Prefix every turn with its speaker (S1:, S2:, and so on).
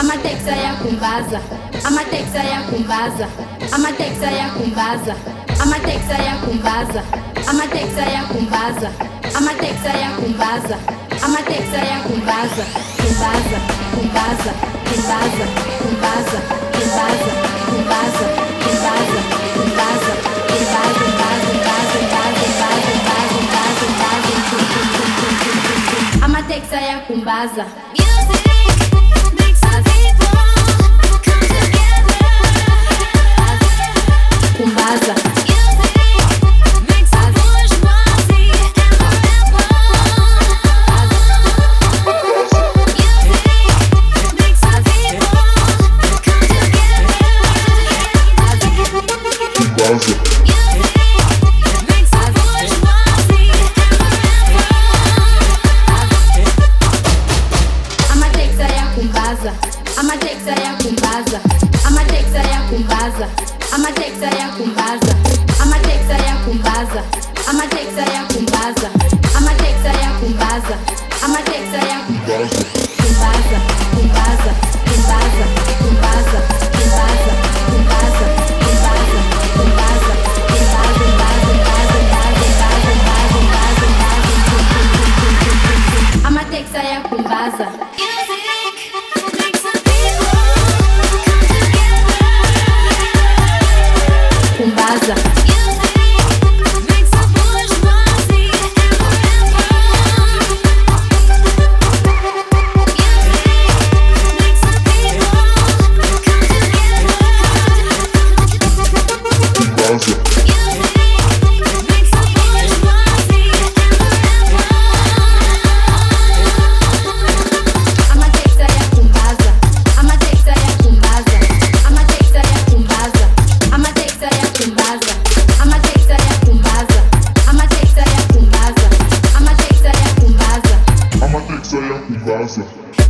S1: amateksi ayakumbaza amateksi ayakumbaza amateksi ayakumbaza amateksi ayakumbaza amateksi ayakumbaza amateksi ayakumbaza amateksi ayakumbaza kumbaza kumbaza kumbaza kumbaza kumbaza kumbaza kumbaza kumbaza kumbaza amateksi ayakumbaza kumbaza ayakumbaza amateksi ayakumbaza. Amateksi ayakumbaza. Amateksi ayakumbaza
S2: 对。